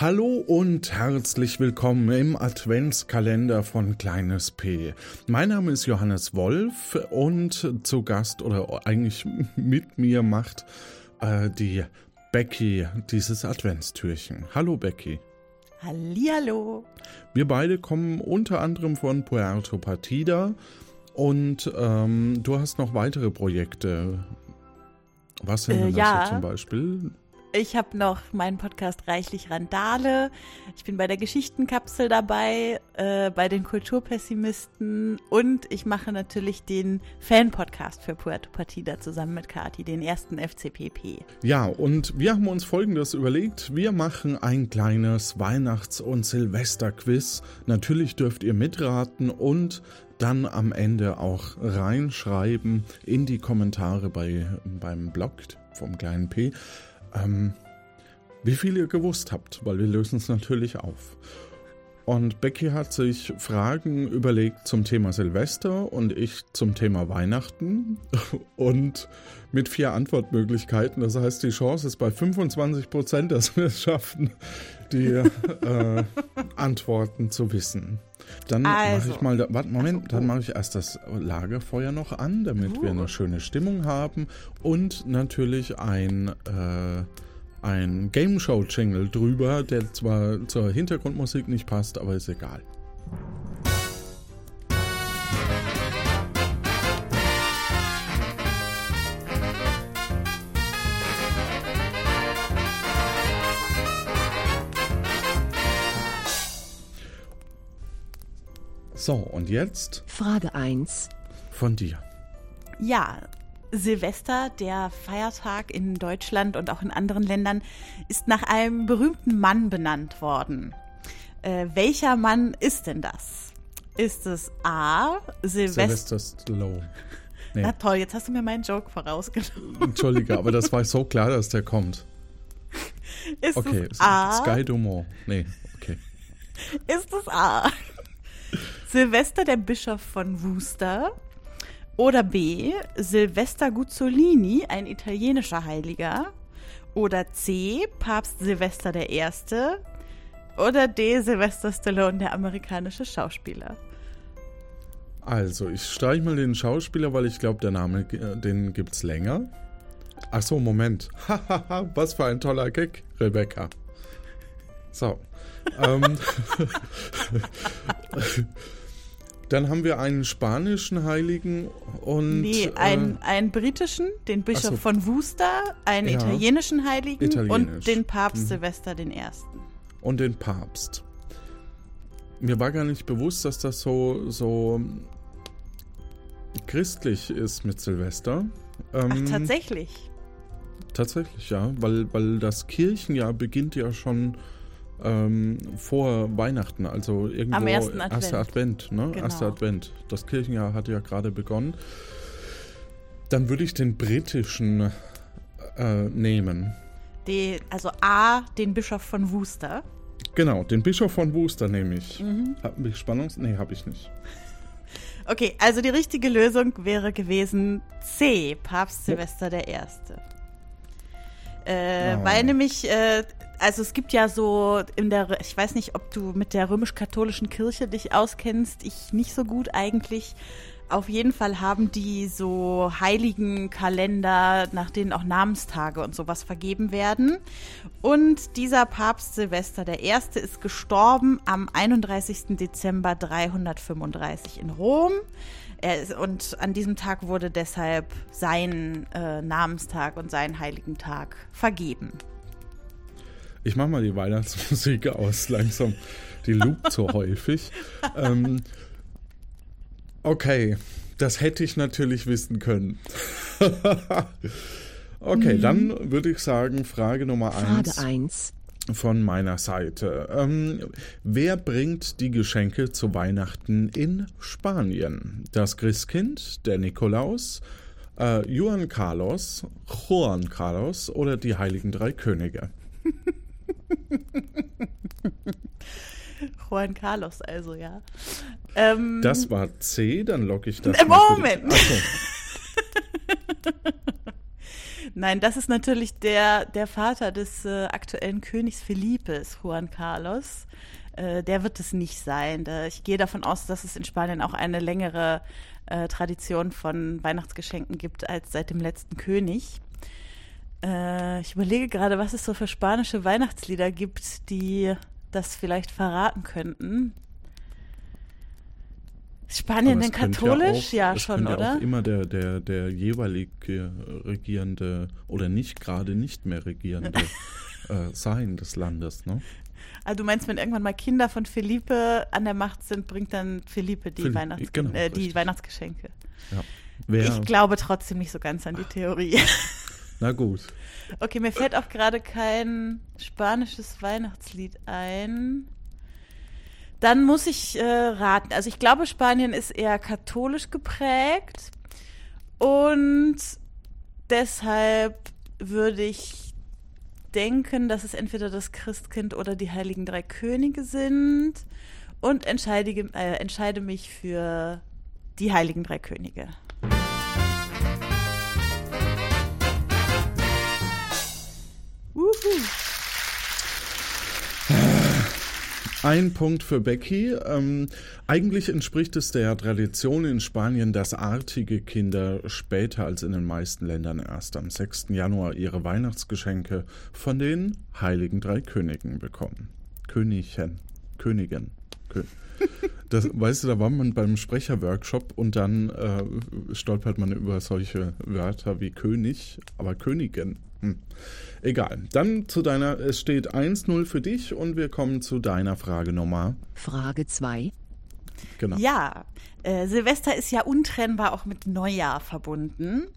Hallo und herzlich willkommen im Adventskalender von Kleines P. Mein Name ist Johannes Wolf und zu Gast oder eigentlich mit mir macht äh, die Becky dieses Adventstürchen. Hallo Becky. Hallihallo. Wir beide kommen unter anderem von Puerto Partida und ähm, du hast noch weitere Projekte. Was sind denn Äh, ja. das so zum Beispiel? Ich habe noch meinen Podcast Reichlich Randale. Ich bin bei der Geschichtenkapsel dabei, äh, bei den Kulturpessimisten und ich mache natürlich den Fan-Podcast für Puerto Partida zusammen mit Kati, den ersten FCPP. Ja, und wir haben uns Folgendes überlegt. Wir machen ein kleines Weihnachts- und Silvesterquiz. Natürlich dürft ihr mitraten und dann am Ende auch reinschreiben in die Kommentare bei, beim Blog vom kleinen P, ähm, wie viel ihr gewusst habt, weil wir lösen es natürlich auf. Und Becky hat sich Fragen überlegt zum Thema Silvester und ich zum Thema Weihnachten und mit vier Antwortmöglichkeiten. Das heißt, die Chance ist bei 25 Prozent, dass wir es schaffen, die äh, Antworten zu wissen. Dann mache Also. ich mal, warte, Moment, Also, dann oh. mache ich erst das Lagerfeuer noch an, damit wir Oh. eine schöne Stimmung haben und natürlich ein äh, ein Game Show Jingle drüber, der zwar zur Hintergrundmusik nicht passt, aber ist egal. So, und jetzt Frage 1. von dir. Ja, Silvester, der Feiertag in Deutschland und auch in anderen Ländern, ist nach einem berühmten Mann benannt worden. Äh, welcher Mann ist denn das? Ist es A. Silvester? Sylvester Stallone. Nee, Na toll, jetzt hast du mir meinen Joke vorausgenommen. Entschuldige, aber das war so klar, dass der kommt. Ist Okay, es A. Sky Dumont. Nee, okay. Ist es A. Silvester, der Bischof von Worcester? Oder B. Silvester Guzzolini, ein italienischer Heiliger? Oder C. Papst Silvester I.? Oder D. Sylvester Stallone, der amerikanische Schauspieler? Also, ich streich mal den Schauspieler, weil ich glaube, der Name, äh, den gibt's länger. Ach so, Moment. Hahaha, was für ein toller Gag, Rebecca. So. ähm, dann haben wir einen spanischen Heiligen und Nee, einen, einen britischen, den Bischof Ach so. von Worcester, einen Ja. italienischen Heiligen Italienisch. und den Papst Mhm. Silvester I. äh, und den Papst. Mir war gar nicht bewusst, dass das so, so christlich ist mit Silvester. Ach, Ähm, tatsächlich. Tatsächlich, ja, weil, weil das Kirchenjahr beginnt ja schon ähm, vor Weihnachten, also irgendwo Am ersten erster Advent, ne? Genau. Erster Advent. Das Kirchenjahr hat ja gerade begonnen. Dann würde ich den britischen äh, nehmen. Die, also A, den Bischof von Worcester. Genau, den Bischof von Worcester nehme ich. Mhm. Habe ich Spannungs... Nee, habe ich nicht. Okay, also die richtige Lösung wäre gewesen C, Papst. Silvester I. Äh, Oh. Weil nämlich, äh, also es gibt ja so in der, ich weiß nicht, ob du mit der römisch-katholischen Kirche dich auskennst, ich nicht so gut eigentlich. Auf jeden Fall haben die so heiligen Kalender, nach denen auch Namenstage und sowas vergeben werden. Und dieser Papst Silvester I. ist gestorben am 31. Dezember 335 in Rom. Ist, und an diesem Tag wurde deshalb sein äh, Namenstag und sein heiligen Tag vergeben. Ich mache mal die Weihnachtsmusik aus, langsam. Die loopt so häufig. Ähm, okay, das hätte ich natürlich wissen können. okay, dann würde ich sagen, Frage Nummer Frage eins 1. von meiner Seite. Ähm, wer bringt die Geschenke zu Weihnachten in Spanien? Das Christkind, der Nikolaus, äh, Juan Carlos, Juan Carlos oder die Heiligen Drei Könige? Juan Carlos also, ja. Ähm, Das war C, dann logge ich das Äh, Moment. Nein, das ist natürlich der, der Vater des äh, aktuellen Königs Felipes, Juan Carlos. Äh, der wird es nicht sein. Da, ich gehe davon aus, dass es in Spanien auch eine längere äh, Tradition von Weihnachtsgeschenken gibt als seit dem letzten König. Äh, ich überlege gerade, was es so für spanische Weihnachtslieder gibt, die das vielleicht verraten könnten. Ist Spanien denn katholisch? Ja, auch, ja schon, oder? Ja auch immer der, der, der jeweilige regierende oder nicht gerade nicht mehr regierende äh, sein des Landes, ne? Also du meinst, wenn irgendwann mal Kinder von Felipe an der Macht sind, bringt dann Felipe die, Philipp, Weihnachts genau, äh, die Weihnachtsgeschenke. Ja. ich glaube trotzdem nicht so ganz an die Theorie. Na gut. Okay, mir fällt auch gerade kein spanisches Weihnachtslied ein. Dann muss ich äh, raten. Also ich glaube, Spanien ist eher katholisch geprägt und deshalb würde ich denken, dass es entweder das Christkind oder die Heiligen Drei Könige sind und entscheide, äh, entscheide mich für die Heiligen Drei Könige. Ein Punkt für Becky. Ähm, eigentlich entspricht es der Tradition in Spanien, dass artige Kinder später als in den meisten Ländern erst am 6. Januar ihre Weihnachtsgeschenke von den Heiligen Drei Königen bekommen. Königchen, Königin. Kön das, weißt du, da war man beim Sprecherworkshop und dann äh, stolpert man über solche Wörter wie König, aber Königin. Hm. Egal. Dann zu deiner, es steht 1-0 für dich und wir kommen zu deiner Frage Nummer. Frage 2. Genau. Ja, äh, Silvester ist ja untrennbar auch mit Neujahr verbunden.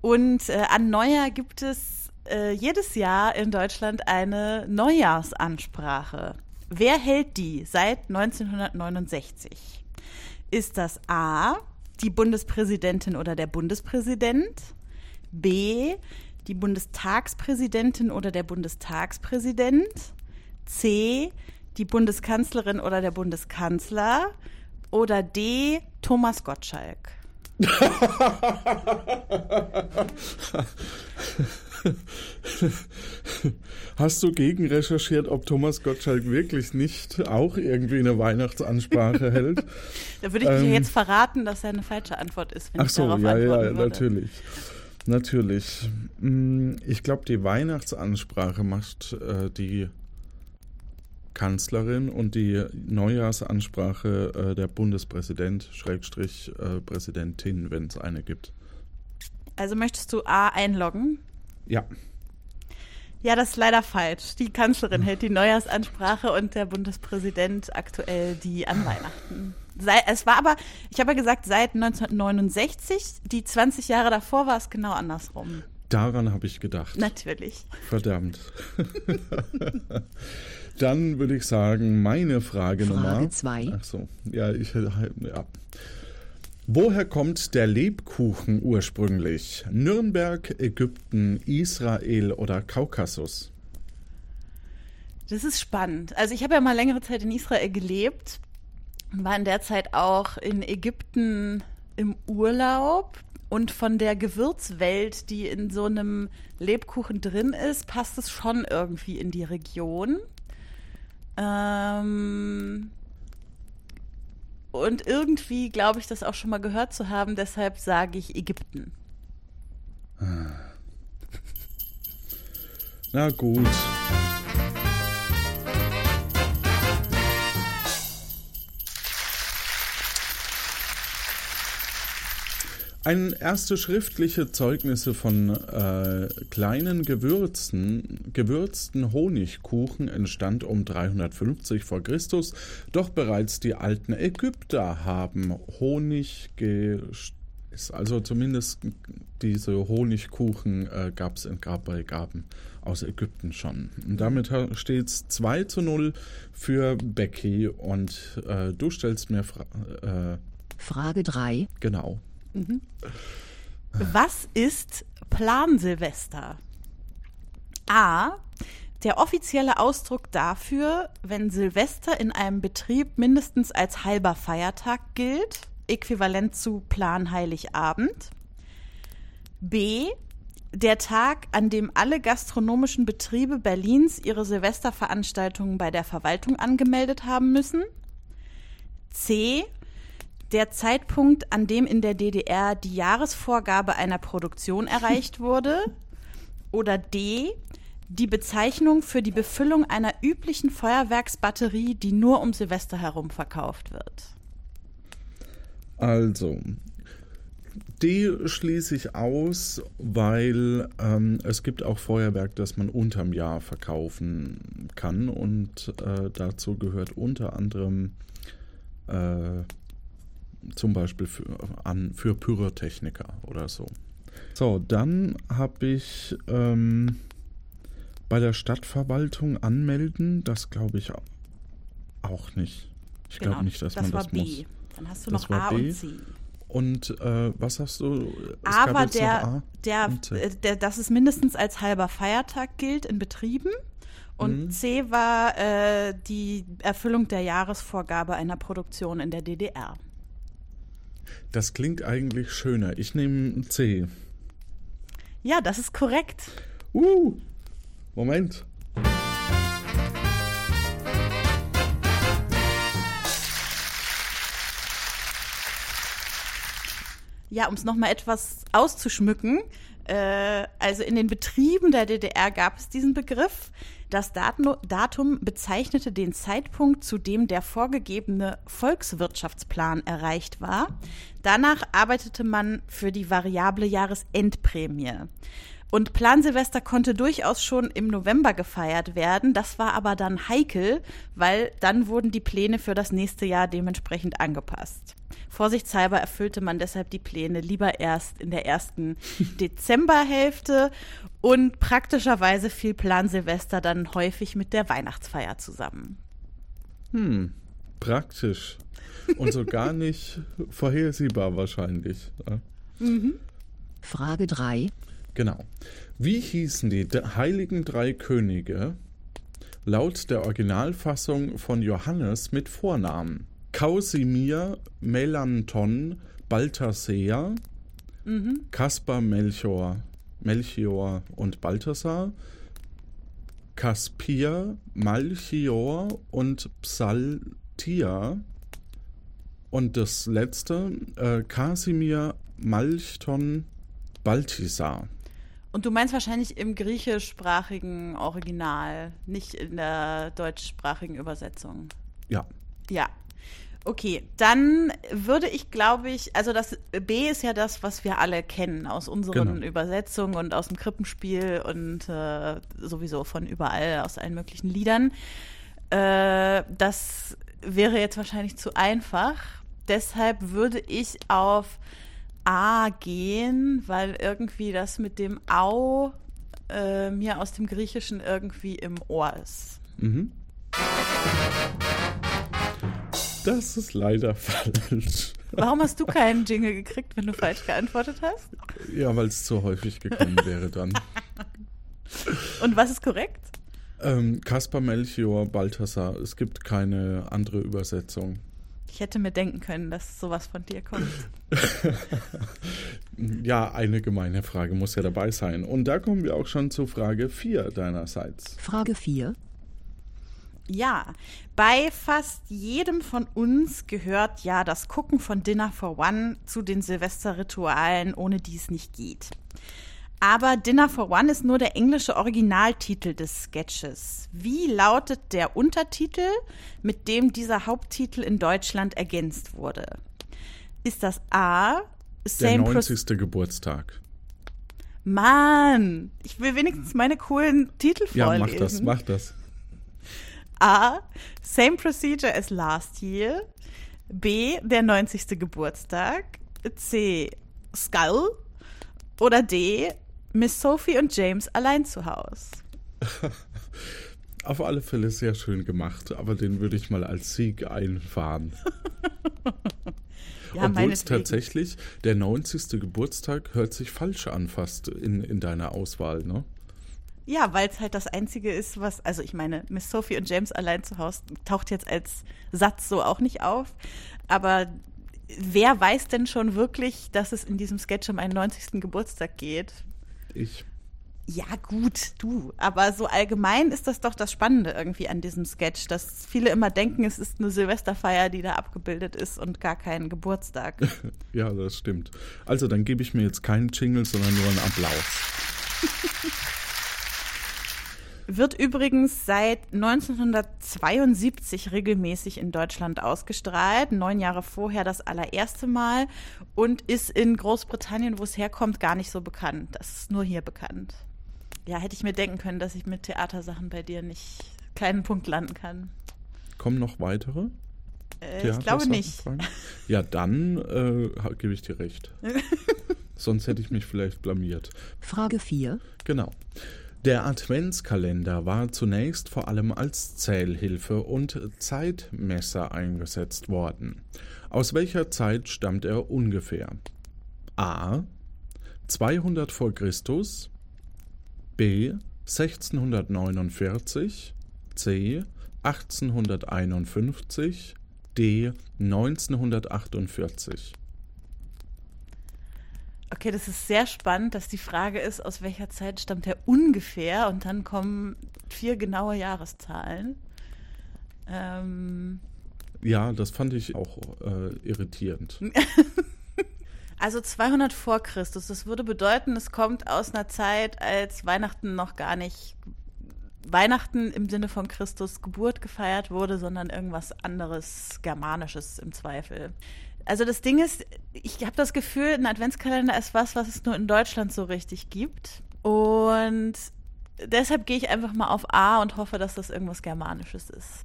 Und äh, an Neujahr gibt es äh, jedes Jahr in Deutschland eine Neujahrsansprache. Wer hält die seit 1969? Ist das A, die Bundespräsidentin oder der Bundespräsident? B, die Bundestagspräsidentin oder der Bundestagspräsident, C, die Bundeskanzlerin oder der Bundeskanzler oder D, Thomas Gottschalk. Hast du gegen recherchiert, ob Thomas Gottschalk wirklich nicht auch irgendwie eine Weihnachtsansprache hält? Da würde ich ähm, dir jetzt verraten, dass er eine falsche Antwort ist, wenn ach ich so, darauf ja, ja, würde. natürlich. Natürlich. Mm, ich glaube, die Weihnachtsansprache macht äh, die Kanzlerin und die Neujahrsansprache äh, der Bundespräsident, Schrägstrich äh, Präsidentin, wenn es eine gibt. Also möchtest du A einloggen? Ja. Ja, das ist leider falsch. Die Kanzlerin hält die Neujahrsansprache und der Bundespräsident aktuell die an Weihnachten es war aber, ich habe ja gesagt, seit 1969, die 20 Jahre davor war es genau andersrum. Daran habe ich gedacht. Natürlich. Verdammt. Dann würde ich sagen, meine Frage, Frage Nummer. Frage zwei. Ach so, ja, ich, ja. Woher kommt der Lebkuchen ursprünglich? Nürnberg, Ägypten, Israel oder Kaukasus? Das ist spannend. Also ich habe ja mal längere Zeit in Israel gelebt war in der Zeit auch in Ägypten im Urlaub und von der Gewürzwelt, die in so einem Lebkuchen drin ist, passt es schon irgendwie in die Region. Ähm und irgendwie glaube ich, das auch schon mal gehört zu haben, deshalb sage ich Ägypten. Na gut. Ein erste schriftliche Zeugnisse von äh, kleinen Gewürzen, gewürzten Honigkuchen entstand um 350 vor Christus, doch bereits die alten Ägypter haben Honig also zumindest diese Honigkuchen äh, gab es in Grabbeigaben aus Ägypten schon. Und damit steht es 2 zu 0 für Becky und äh, du stellst mir Fra äh, Frage 3. Genau. Mhm. Was ist Plan Silvester? A. Der offizielle Ausdruck dafür, wenn Silvester in einem Betrieb mindestens als halber Feiertag gilt, äquivalent zu Plan Heiligabend. B. der Tag, an dem alle gastronomischen Betriebe Berlins ihre Silvesterveranstaltungen bei der Verwaltung angemeldet haben müssen. C. Der Zeitpunkt, an dem in der DDR die Jahresvorgabe einer Produktion erreicht wurde. Oder D. Die Bezeichnung für die Befüllung einer üblichen Feuerwerksbatterie, die nur um Silvester herum verkauft wird. Also, D schließe ich aus, weil ähm, es gibt auch Feuerwerk, das man unterm Jahr verkaufen kann und äh, dazu gehört unter anderem äh, zum Beispiel für, an, für Pyrotechniker oder so. So, dann habe ich ähm, bei der Stadtverwaltung anmelden, das glaube ich auch nicht. Ich Genau, glaube nicht, dass das man war das B. muss. Dann hast du Das noch A B. und C. Und äh, was hast du? Es A gab war jetzt noch der, A der, äh, der, dass es mindestens als halber Feiertag gilt in Betrieben. Und Mhm. C war äh, die Erfüllung der Jahresvorgabe einer Produktion in der DDR. Das klingt eigentlich schöner. Ich nehme C. Ja, das ist korrekt. Uh, Moment. Ja, um es nochmal etwas auszuschmücken. Äh, also in den Betrieben der DDR gab es diesen Begriff. Das Datum bezeichnete den Zeitpunkt, zu dem der vorgegebene Volkswirtschaftsplan erreicht war. Danach arbeitete man für die variable Jahresendprämie. Und Plan Silvester konnte durchaus schon im November gefeiert werden. Das war aber dann heikel, weil dann wurden die Pläne für das nächste Jahr dementsprechend angepasst. Vorsichtshalber erfüllte man deshalb die Pläne lieber erst in der ersten Dezemberhälfte und praktischerweise fiel Plan Silvester dann häufig mit der Weihnachtsfeier zusammen. Hm, praktisch. Und so gar nicht vorhersehbar wahrscheinlich. Ja. Frage 3. Genau. Wie hießen die heiligen drei Könige laut der Originalfassung von Johannes mit Vornamen? Kausimir, Melanton, Balthasar, Kaspar, Melchior, Melchior und Balthasar, Kaspir, Malchior und Psaltia. Und das letzte, äh, Kasimir, Malchton, Balthasar. Und du meinst wahrscheinlich im griechischsprachigen Original, nicht in der deutschsprachigen Übersetzung. Ja. Ja. Okay, dann würde ich, glaube ich, also das B ist ja das, was wir alle kennen aus unseren Genau. Übersetzungen und aus dem Krippenspiel und äh, sowieso von überall aus allen möglichen Liedern. Äh, das wäre jetzt wahrscheinlich zu einfach. Deshalb würde ich auf A gehen, weil irgendwie das mit dem Au äh, mir aus dem Griechischen irgendwie im Ohr ist. Mhm. Das ist leider falsch. Warum hast du keinen Jingle gekriegt, wenn du falsch geantwortet hast? Ja, weil es zu häufig gekommen wäre dann. Und was ist korrekt? Ähm, Kaspar Melchior Balthasar. Es gibt keine andere Übersetzung. Ich hätte mir denken können, dass sowas von dir kommt. Ja, eine gemeine Frage muss ja dabei sein. Und da kommen wir auch schon zu Frage 4 deinerseits. Frage 4. Ja, bei fast jedem von uns gehört ja das Gucken von Dinner for One zu den Silvesterritualen, ohne die es nicht geht. Aber Dinner for One ist nur der englische Originaltitel des Sketches. Wie lautet der Untertitel, mit dem dieser Haupttitel in Deutschland ergänzt wurde? Ist das A? Der Same Proce- 90. Geburtstag. Mann, ich will wenigstens meine coolen Titel Ja, vorlesen. mach das, mach das. A. Same procedure as last year. B. Der 90. Geburtstag. C. Skull. Oder D. Miss Sophie und James allein zu Haus. Auf alle Fälle sehr schön gemacht, aber den würde ich mal als Sieg einfahren. Ja, Obwohl es tatsächlich, der 90. Geburtstag hört sich falsch an fast in, in deiner Auswahl, ne? Ja, weil es halt das Einzige ist, was, also ich meine, Miss Sophie und James allein zu Haus taucht jetzt als Satz so auch nicht auf. Aber wer weiß denn schon wirklich, dass es in diesem Sketch um einen 90. Geburtstag geht? Ich. Ja, gut, du. Aber so allgemein ist das doch das Spannende irgendwie an diesem Sketch, dass viele immer denken, es ist eine Silvesterfeier, die da abgebildet ist und gar kein Geburtstag. ja, das stimmt. Also dann gebe ich mir jetzt keinen Jingle, sondern nur einen Applaus. Wird übrigens seit 1972 regelmäßig in Deutschland ausgestrahlt. Neun Jahre vorher das allererste Mal und ist in Großbritannien, wo es herkommt, gar nicht so bekannt. Das ist nur hier bekannt. Ja, hätte ich mir denken können, dass ich mit Theatersachen bei dir nicht keinen Punkt landen kann. Kommen noch weitere? Äh, ich glaube nicht. Ja, dann äh, gebe ich dir recht. Sonst hätte ich mich vielleicht blamiert. Frage 4. Genau. Der Adventskalender war zunächst vor allem als Zählhilfe und Zeitmesser eingesetzt worden. Aus welcher Zeit stammt er ungefähr? A. 200 vor Christus, B. 1649, C. 1851, D. 1948. Okay, das ist sehr spannend, dass die Frage ist, aus welcher Zeit stammt er ungefähr und dann kommen vier genaue Jahreszahlen. Ähm ja, das fand ich auch äh, irritierend. also 200 vor Christus, das würde bedeuten, es kommt aus einer Zeit, als Weihnachten noch gar nicht Weihnachten im Sinne von Christus Geburt gefeiert wurde, sondern irgendwas anderes, Germanisches im Zweifel. Also das Ding ist, ich habe das Gefühl, ein Adventskalender ist was, was es nur in Deutschland so richtig gibt. Und deshalb gehe ich einfach mal auf A und hoffe, dass das irgendwas Germanisches ist.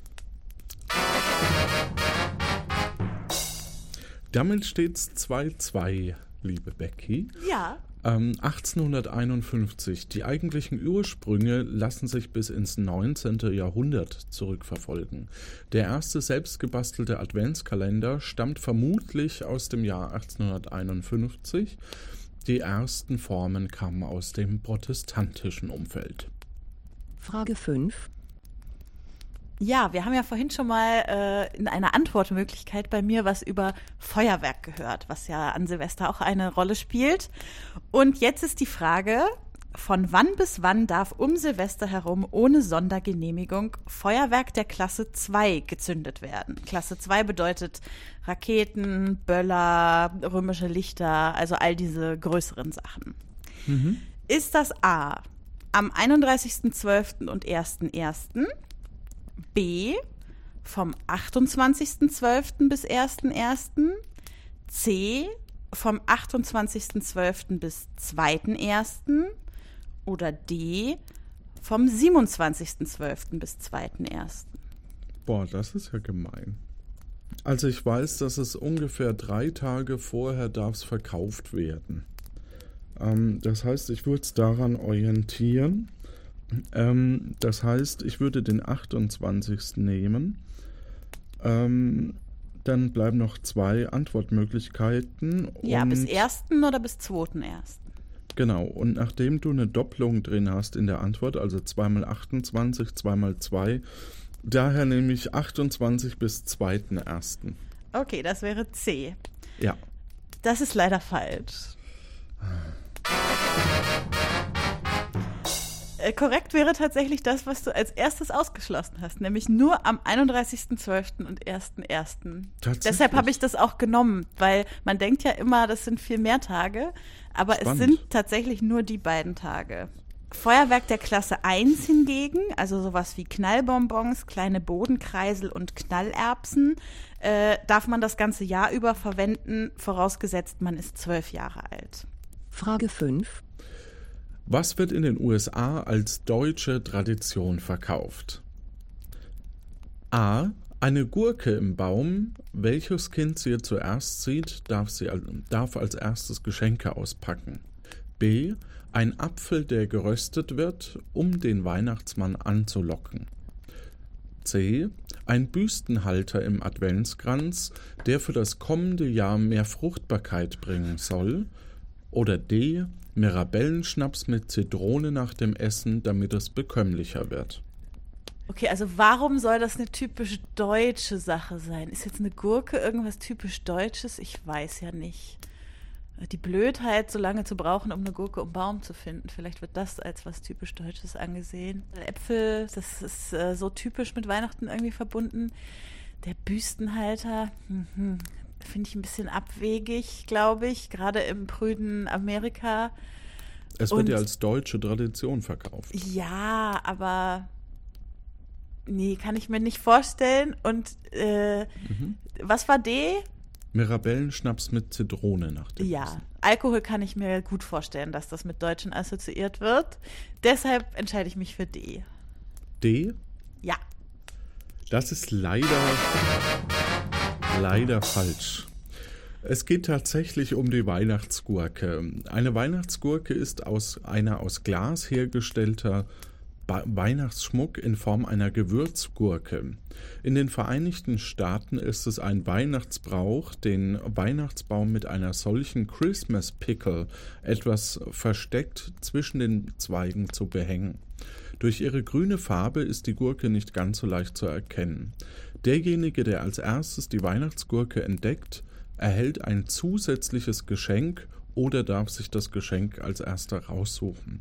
Damit steht es 2-2, liebe Becky. Ja. 1851. Ähm, Die eigentlichen Ursprünge lassen sich bis ins 19. Jahrhundert zurückverfolgen. Der erste selbstgebastelte Adventskalender stammt vermutlich aus dem Jahr 1851. Die ersten Formen kamen aus dem protestantischen Umfeld. Frage 5. Ja, wir haben ja vorhin schon mal äh, in einer Antwortmöglichkeit bei mir was über Feuerwerk gehört, was ja an Silvester auch eine Rolle spielt. Und jetzt ist die Frage, von wann bis wann darf um Silvester herum ohne Sondergenehmigung Feuerwerk der Klasse 2 gezündet werden? Klasse 2 bedeutet Raketen, Böller, römische Lichter, also all diese größeren Sachen. Mhm. Ist das A am 31.12. und 1.1.? B vom 28.12. bis 1.1. C vom 28.12. bis 2.1. oder D vom 27.12. bis 2.1. Boah, das ist ja gemein. Also ich weiß, dass es ungefähr drei Tage vorher darf es verkauft werden. Ähm, das heißt, ich würde es daran orientieren. Ähm, das heißt, ich würde den 28. nehmen. Ähm, dann bleiben noch zwei Antwortmöglichkeiten. Ja, bis 1. oder bis 2.1. Genau, und nachdem du eine Doppelung drin hast in der Antwort, also 2 mal 28, 2 mal 2, daher nehme ich 28 bis 2.1. Okay, das wäre C. Ja. Das ist leider falsch. Äh, korrekt wäre tatsächlich das, was du als erstes ausgeschlossen hast, nämlich nur am 31.12. und 1.1. Deshalb habe ich das auch genommen, weil man denkt ja immer, das sind viel mehr Tage, aber Spannend. es sind tatsächlich nur die beiden Tage. Feuerwerk der Klasse 1 hingegen, also sowas wie Knallbonbons, kleine Bodenkreisel und Knallerbsen, äh, darf man das ganze Jahr über verwenden, vorausgesetzt man ist zwölf Jahre alt. Frage 5. Was wird in den USA als deutsche Tradition verkauft? A. Eine Gurke im Baum. Welches Kind sie zuerst sieht, darf, sie, darf als erstes Geschenke auspacken. B. Ein Apfel, der geröstet wird, um den Weihnachtsmann anzulocken. C. Ein Büstenhalter im Adventskranz, der für das kommende Jahr mehr Fruchtbarkeit bringen soll. Oder D. Mirabellenschnaps mit Zitrone nach dem Essen, damit es bekömmlicher wird. Okay, also warum soll das eine typisch deutsche Sache sein? Ist jetzt eine Gurke irgendwas typisch Deutsches? Ich weiß ja nicht. die Blödheit, so lange zu brauchen, um eine Gurke um Baum zu finden. Vielleicht wird das als was typisch Deutsches angesehen. Äpfel, das ist äh, so typisch mit Weihnachten irgendwie verbunden. Der Büstenhalter, mhm, finde ich ein bisschen abwegig, glaube ich, gerade im prüden Amerika. Es wird Und- ja als deutsche Tradition verkauft. Ja, aber nee, kann ich mir nicht vorstellen. Und äh, Mhm. was war D? Mirabellenschnaps mit Zitrone nach dem Ja, Essen. Alkohol kann ich mir gut vorstellen, dass das mit Deutschen assoziiert wird. Deshalb entscheide ich mich für D. D, Ja. das ist leider, leider falsch. Es geht tatsächlich um die Weihnachtsgurke. Eine Weihnachtsgurke ist aus einer aus Glas hergestellter Weihnachtsschmuck in Form einer Gewürzgurke. In den Vereinigten Staaten ist es ein Weihnachtsbrauch, den Weihnachtsbaum mit einer solchen Christmas Pickle etwas versteckt zwischen den Zweigen zu behängen. Durch ihre grüne Farbe ist die Gurke nicht ganz so leicht zu erkennen. Derjenige, der als erstes die Weihnachtsgurke entdeckt, erhält ein zusätzliches Geschenk oder darf sich das Geschenk als erster raussuchen.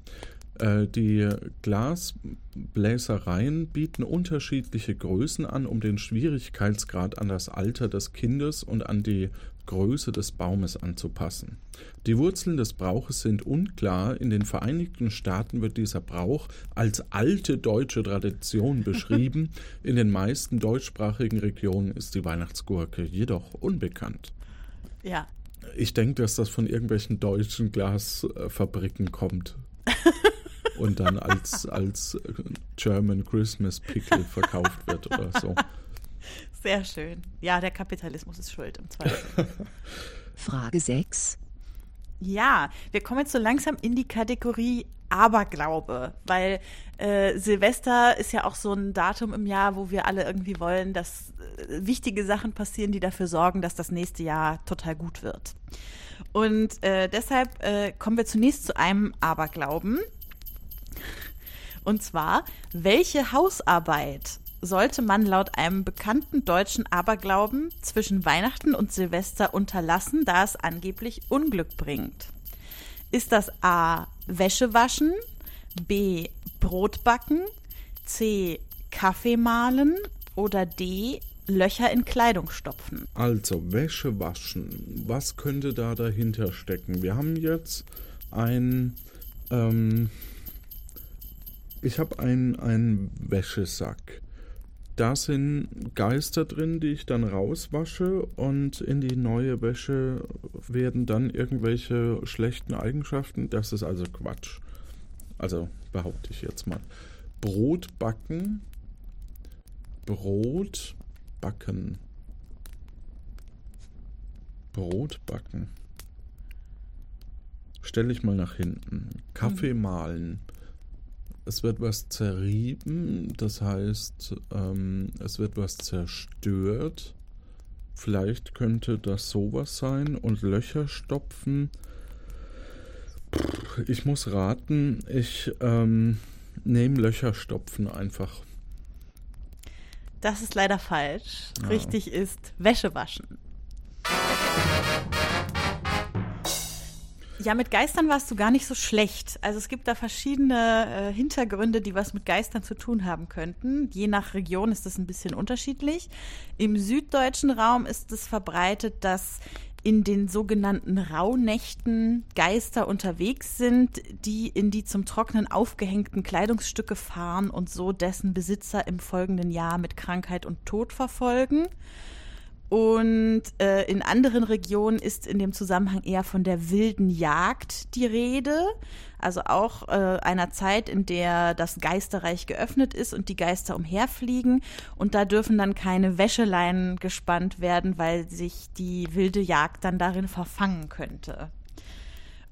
Äh, Die Glasbläsereien bieten unterschiedliche Größen an, um den Schwierigkeitsgrad an das Alter des Kindes und an die Größe des Baumes anzupassen. Die Wurzeln des Brauches sind unklar. In den Vereinigten Staaten wird dieser Brauch als alte deutsche Tradition beschrieben. In den meisten deutschsprachigen Regionen ist die Weihnachtsgurke jedoch unbekannt. Ja. Ich denke, dass das von irgendwelchen deutschen Glasfabriken kommt. Und dann als, als German Christmas Pickle verkauft wird oder so. Sehr schön. Ja, der Kapitalismus ist schuld im Zweifel. Frage 6. Ja, wir kommen jetzt so langsam in die Kategorie Aberglaube, weil äh, Silvester ist ja auch so ein Datum im Jahr, wo wir alle irgendwie wollen, dass äh, wichtige Sachen passieren, die dafür sorgen, dass das nächste Jahr total gut wird. Und äh, deshalb äh, kommen wir zunächst zu einem Aberglauben. Und zwar, welche Hausarbeit sollte man laut einem bekannten deutschen Aberglauben zwischen Weihnachten und Silvester unterlassen, da es angeblich Unglück bringt? Ist das A. Wäsche waschen, B. Brot backen, C. Kaffee mahlen oder D. Löcher in Kleidung stopfen? Also, Wäsche waschen. Was könnte da dahinter stecken? Wir haben jetzt ein. Ähm, ich habe einen, einen Wäschesack. Da sind Geister drin, die ich dann rauswasche und in die neue Wäsche werden dann irgendwelche schlechten Eigenschaften. Das ist also Quatsch. Also behaupte ich jetzt mal. Brot backen. Brot backen. Brot backen. Stelle ich mal nach hinten. Kaffee mahlen. Es wird was zerrieben, das heißt, ähm, es wird was zerstört. Vielleicht könnte das sowas sein. Und Löcher stopfen. Ich muss raten, ich ähm, nehme Löcher stopfen einfach. Das ist leider falsch. Ja. Richtig ist Wäsche waschen. Ja, mit Geistern warst du gar nicht so schlecht. Also es gibt da verschiedene äh, Hintergründe, die was mit Geistern zu tun haben könnten. Je nach Region ist das ein bisschen unterschiedlich. Im süddeutschen Raum ist es verbreitet, dass in den sogenannten Rauhnächten Geister unterwegs sind, die in die zum Trocknen aufgehängten Kleidungsstücke fahren und so dessen Besitzer im folgenden Jahr mit Krankheit und Tod verfolgen. Und äh, in anderen Regionen ist in dem Zusammenhang eher von der wilden Jagd die Rede. Also auch äh, einer Zeit, in der das Geisterreich geöffnet ist und die Geister umherfliegen. Und da dürfen dann keine Wäscheleinen gespannt werden, weil sich die wilde Jagd dann darin verfangen könnte.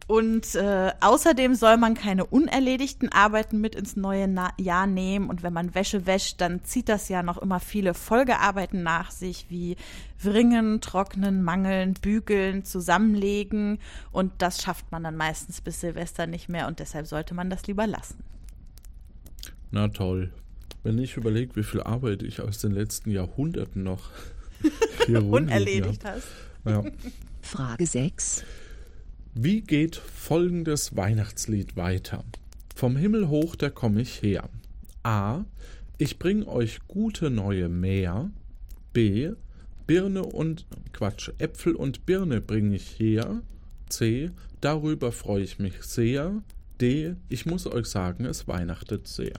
Und äh, außerdem soll man keine unerledigten Arbeiten mit ins neue Na Jahr nehmen. Und wenn man Wäsche wäscht, dann zieht das ja noch immer viele Folgearbeiten nach sich, wie Wringen, Trocknen, Mangeln, Bügeln, Zusammenlegen. Und das schafft man dann meistens bis Silvester nicht mehr. Und deshalb sollte man das lieber lassen. Na toll. Wenn ich überlege, wie viel Arbeit ich aus den letzten Jahrhunderten noch hier Unerledigt hast. hab. Ja. Frage 6. Wie geht folgendes Weihnachtslied weiter? Vom Himmel hoch, da komm ich her. A. Ich bring euch gute neue Meer. B. Birne und Quatsch, Äpfel und Birne bring ich her. C. Darüber freue ich mich sehr. D. Ich muss euch sagen, es weihnachtet sehr.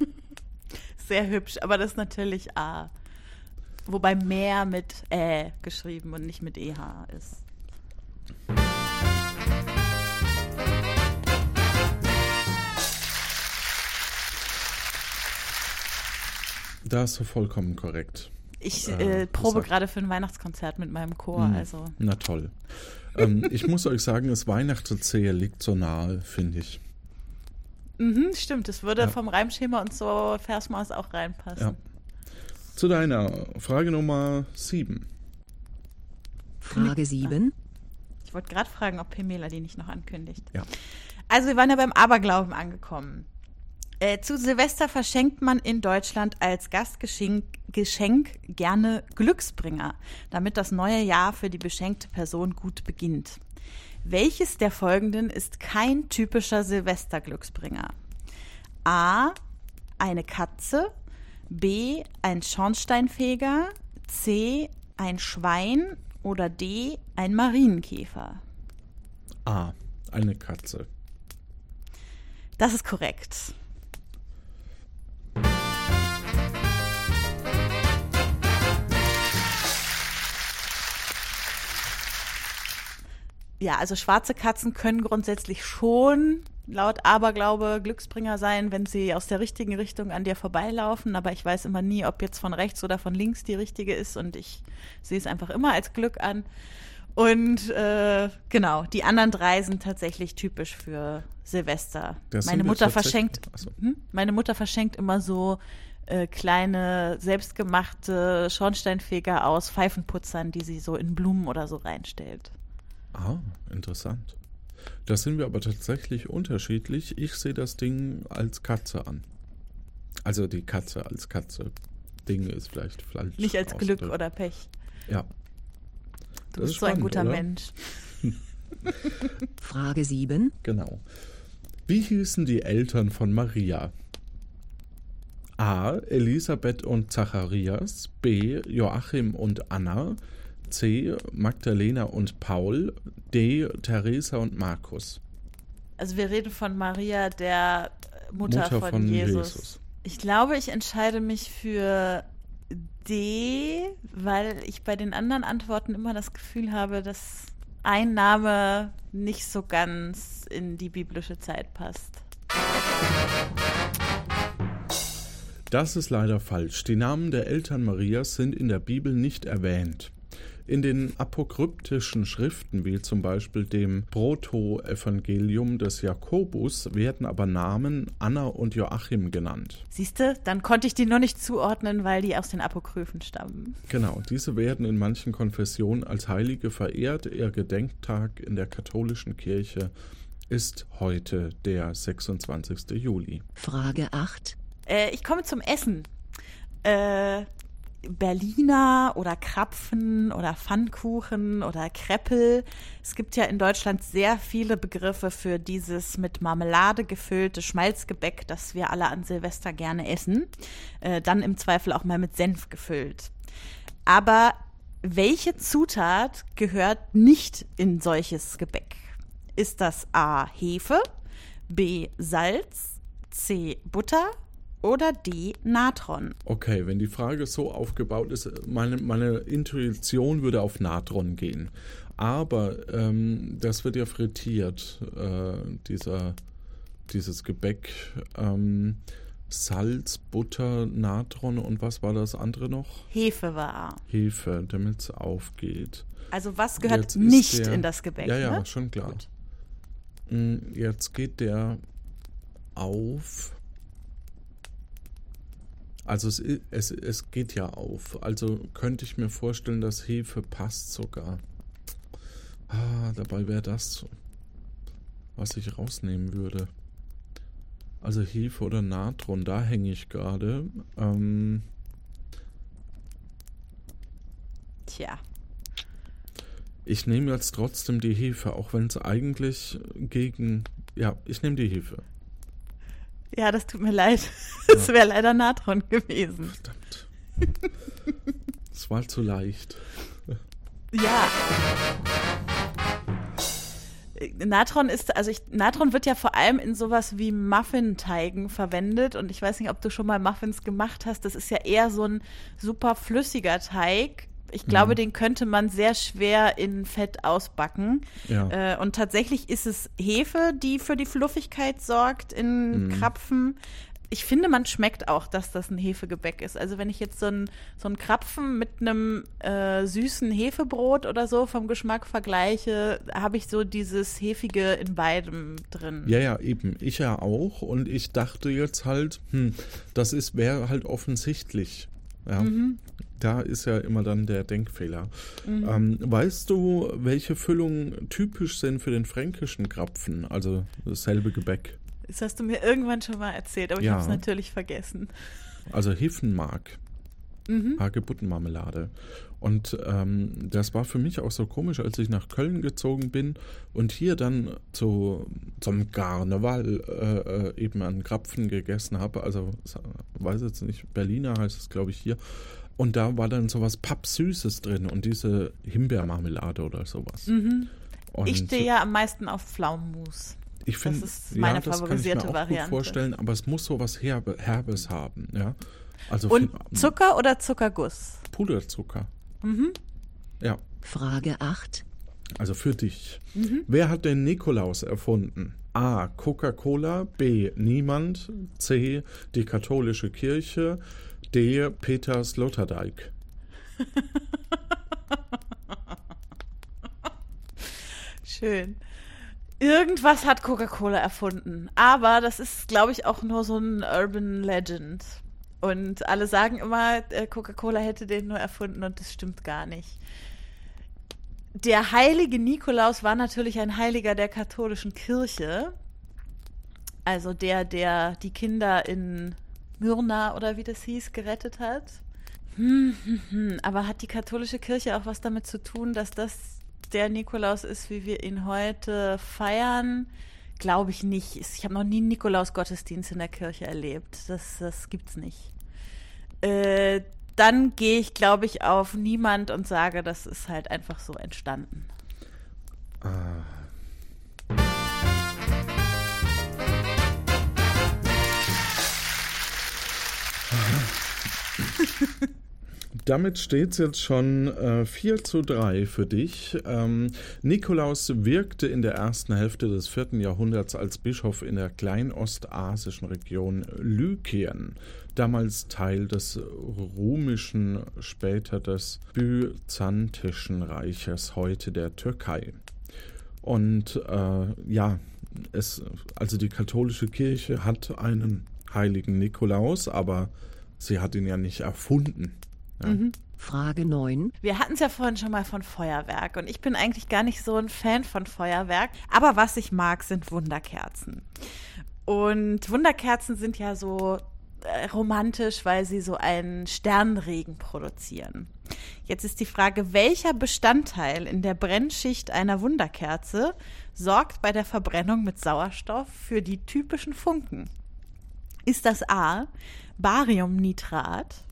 Sehr hübsch, aber das ist natürlich A. Wobei mehr mit Ä geschrieben und nicht mit EH ist. Da ist so vollkommen korrekt. Ich Äh, äh, probe gerade für ein Weihnachtskonzert mit meinem Chor, Hm, also Na toll. ähm, ich muss euch sagen, das weihnachtet sehr liegt so nahe, finde ich. mhm, stimmt, es würde Ja. vom Reimschema und so Versmaß auch reinpassen. Ja. Zu deiner Frage Nummer 7. Frage 7. Ich wollte gerade fragen, ob Pamela die nicht noch ankündigt. Ja. Also wir waren ja beim Aberglauben angekommen. Äh, zu Silvester verschenkt man in Deutschland als Gastgeschenk Geschenk gerne Glücksbringer, damit das neue Jahr für die beschenkte Person gut beginnt. Welches der folgenden ist kein typischer Silvesterglücksbringer? A. Eine Katze. B. Ein Schornsteinfeger. C. Ein Schwein. Oder D. Ein Marienkäfer. A. Eine Katze. Das ist korrekt. Ja, also schwarze Katzen können grundsätzlich schon laut Aberglaube Glücksbringer sein, wenn sie aus der richtigen Richtung an dir vorbeilaufen. Aber ich weiß immer nie, ob jetzt von rechts oder von links die richtige ist und ich sehe es einfach immer als Glück an. Und äh, genau, die anderen drei sind tatsächlich typisch für Silvester. Das Meine Mutter verschenkt, so. hm? meine Mutter verschenkt immer so äh, kleine selbstgemachte Schornsteinfeger aus Pfeifenputzern, die sie so in Blumen oder so reinstellt. Ah, interessant. Da sind wir aber tatsächlich unterschiedlich. Ich sehe das Ding als Katze an. Also die Katze als Katze. Ding ist vielleicht falsch. Nicht als Glück oder Pech. Ja. Du Das bist ist so ein guter oder? Mensch. Frage 7. Genau. Wie hießen die Eltern von Maria? A. Elisabeth und Zacharias. B. Joachim und Anna. C. Magdalena und Paul. D. Theresa und Markus. Also wir reden von Maria, der Mutter, Mutter von, von Jesus. Jesus. Ich glaube, ich entscheide mich für D, weil ich bei den anderen Antworten immer das Gefühl habe, dass ein Name nicht so ganz in die biblische Zeit passt. Das ist leider falsch. Die Namen der Eltern Marias sind in der Bibel nicht erwähnt. In den apokryptischen Schriften, wie zum Beispiel dem Proto-Evangelium des Jakobus, werden aber Namen Anna und Joachim genannt. Siehste, dann konnte ich die nur nicht zuordnen, weil die aus den Apokryphen stammen. Genau, diese werden in manchen Konfessionen als Heilige verehrt. Ihr Gedenktag in der katholischen Kirche ist heute der 26. Juli. Frage 8. Äh, ich komme zum Essen. Äh, Berliner oder Krapfen oder Pfannkuchen oder Kreppel. Es gibt ja in Deutschland sehr viele Begriffe für dieses mit Marmelade gefüllte Schmalzgebäck, das wir alle an Silvester gerne essen. Äh, dann im Zweifel auch mal mit Senf gefüllt. Aber welche Zutat gehört nicht in solches Gebäck? Ist das A. Hefe, B. Salz, C. Butter oder D. Natron? Okay, wenn die Frage so aufgebaut ist, meine, meine Intuition würde auf Natron gehen. Aber ähm, das wird ja frittiert, äh, dieser, dieses Gebäck. Ähm, Salz, Butter, Natron und was war das andere noch? Hefe war A. Hefe, damit es aufgeht. Also was gehört nicht der- in das Gebäck? Ja, ja, ne? schon klar. Gut. Mm, Jetzt geht der auf. Also es, es, es geht ja auf. Also könnte ich mir vorstellen, dass Hefe passt sogar. Ah, dabei wäre das, was ich rausnehmen würde. Also Hefe oder Natron, da hänge ich gerade. Ähm, Tja, Ich nehme jetzt trotzdem die Hefe, auch wenn es eigentlich gegen. Ja, ich nehme die Hefe. Ja, das tut mir leid. Es wäre leider Natron gewesen. Verdammt. Es war zu leicht. Ja. Natron ist, also ich, Natron wird ja vor allem in sowas wie Muffinteigen verwendet und ich weiß nicht, ob du schon mal Muffins gemacht hast. Das ist ja eher so ein super flüssiger Teig. Ich glaube, Mhm. den könnte man sehr schwer in Fett ausbacken. Ja. Äh, und tatsächlich ist es Hefe, die für die Fluffigkeit sorgt in Mhm. Krapfen. Ich finde, man schmeckt auch, dass das ein Hefegebäck ist. Also wenn ich jetzt so ein, so ein Krapfen mit einem äh, süßen Hefebrot oder so vom Geschmack vergleiche, habe ich so dieses Hefige in beidem drin. Ja, ja, eben. Ich ja auch. Und ich dachte jetzt halt, hm, das ist wäre halt offensichtlich. Ja. Mhm. Da ist ja immer dann der Denkfehler. Ähm, weißt du, welche Füllungen typisch sind für den fränkischen Krapfen? Also dasselbe Gebäck. Das hast du mir irgendwann schon mal erzählt, aber ich Ja. habe es natürlich vergessen. Also Hiffenmark. Mhm. Hagebuttenmarmelade. Und ähm, das war für mich auch so komisch, als ich nach Köln gezogen bin und hier dann zu, zum Karneval äh, äh, eben einen Krapfen gegessen habe. Also, weiß jetzt nicht, Berliner heißt es, glaube ich, hier. Und da war dann sowas Pappsüßes drin und diese Himbeermarmelade oder sowas. Mhm. Ich stehe ja am meisten auf Pflaumenmus. ich find, ist meine ja, das kann ich favorisierte mir auch Variante. gut vorstellen, aber es muss sowas Herbe, Herbes haben. Ja? Also Und Zucker oder Zuckerguss? Puderzucker. Mhm. Ja. Frage 8. Also für dich. Mhm. Wer hat den Nikolaus erfunden? A. Coca-Cola, B. Niemand, C. Die katholische Kirche, D. Peter Sloterdijk. Schön. Irgendwas hat Coca-Cola erfunden. Aber das ist, glaube ich, auch nur so ein Urban Legend. Und alle sagen immer, äh, Coca-Cola hätte den nur erfunden und das stimmt gar nicht. Der heilige Nikolaus war natürlich ein Heiliger der katholischen Kirche. Also der, der die Kinder in Myrna oder wie das hieß, gerettet hat. Hm, hm, hm. Aber hat die katholische Kirche auch was damit zu tun, dass das der Nikolaus ist, wie wir ihn heute feiern? Glaube ich nicht. Ich habe noch nie einen Nikolaus-Gottesdienst in der Kirche erlebt. Das, das gibt's nicht. Äh, dann gehe ich, glaube ich, auf niemand und sage, das ist halt einfach so entstanden. Damit steht es jetzt schon äh, 4 zu 3 für dich. Ähm, Nikolaus wirkte in der ersten Hälfte des vierten Jahrhunderts als Bischof in der kleinostasischen Region Lykien, damals Teil des römischen, später des byzantischen Reiches, heute der Türkei. Und äh, ja, es, also die katholische Kirche hat einen heiligen Nikolaus, aber sie hat ihn ja nicht erfunden. Ja. Frage 9. Wir hatten es ja vorhin schon mal von Feuerwerk und ich bin eigentlich gar nicht so ein Fan von Feuerwerk, aber was ich mag, sind Wunderkerzen. Und Wunderkerzen sind ja so äh, romantisch, weil sie so einen Sternregen produzieren. Jetzt ist die Frage, welcher Bestandteil in der Brennschicht einer Wunderkerze sorgt bei der Verbrennung mit Sauerstoff für die typischen Funken? Ist das A. Bariumnitrat,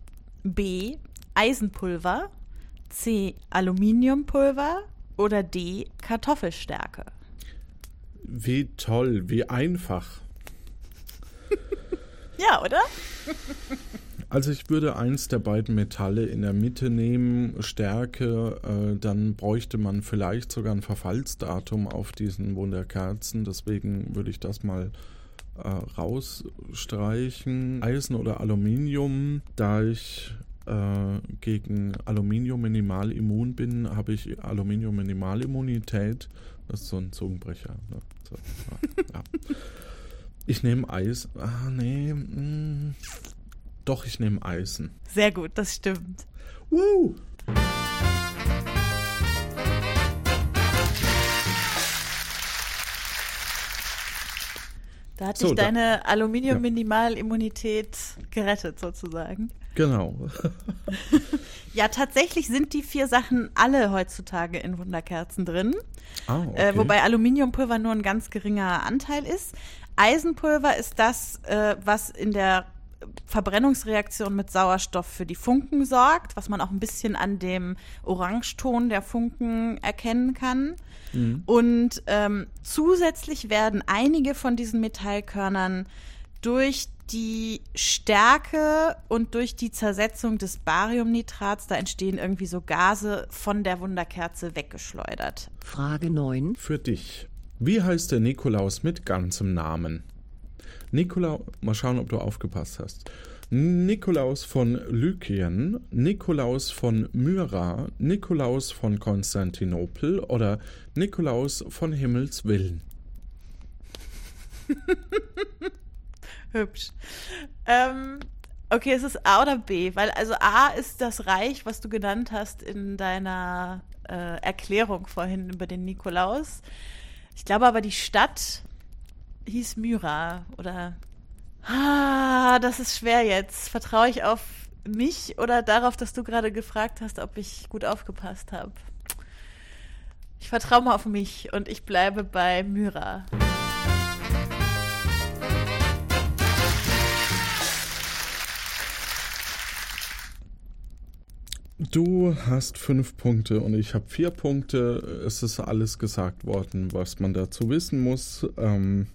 B. Eisenpulver, C. Aluminiumpulver oder D. Kartoffelstärke? Wie toll, wie einfach. Ja, oder? Also ich würde eins der beiden Metalle in der Mitte nehmen, Stärke, äh, dann bräuchte man vielleicht sogar ein Verfallsdatum auf diesen Wunderkerzen, deswegen würde ich das mal äh, rausstreichen. Eisen oder Aluminium, da ich äh, gegen Aluminium minimal immun bin, habe ich Aluminium Minimalimmunität. Das ist so ein Zungenbrecher. Ne? So, ja. Ich nehme Eis. Ah, nee. mm. Doch, ich nehme Eisen. Sehr gut, das stimmt. Woo! Da hat So, dich da- deine Aluminium-Minimal-Immunität gerettet, sozusagen. Genau. Ja, tatsächlich sind die vier Sachen alle heutzutage in Wunderkerzen drin. Ah, okay. Äh, wobei Aluminiumpulver nur ein ganz geringer Anteil ist. Eisenpulver ist das, äh, was in der Verbrennungsreaktion mit Sauerstoff für die Funken sorgt, was man auch ein bisschen an dem Orangeton der Funken erkennen kann. Und ähm, zusätzlich werden einige von diesen Metallkörnern durch die Stärke und durch die Zersetzung des Bariumnitrats, da entstehen irgendwie so Gase von der Wunderkerze weggeschleudert. Frage 9. Für dich. Wie heißt der Nikolaus mit ganzem Namen? Nikolaus, mal schauen, ob du aufgepasst hast. Nikolaus von Lykien, Nikolaus von Myra, Nikolaus von Konstantinopel oder Nikolaus von Himmels Willen. Hübsch. Ähm, okay, es A oder B, weil also A ist das Reich, was du genannt hast in deiner äh, Erklärung vorhin über den Nikolaus. Ich glaube aber, die Stadt hieß Myra oder. Ah, das ist schwer jetzt. Vertraue ich auf mich oder darauf, dass du gerade gefragt hast, ob ich gut aufgepasst habe? Ich vertraue mal auf mich und ich bleibe bei Myra. Du hast fünf Punkte und ich habe vier Punkte. Es ist alles gesagt worden, was man dazu wissen muss. Ähm,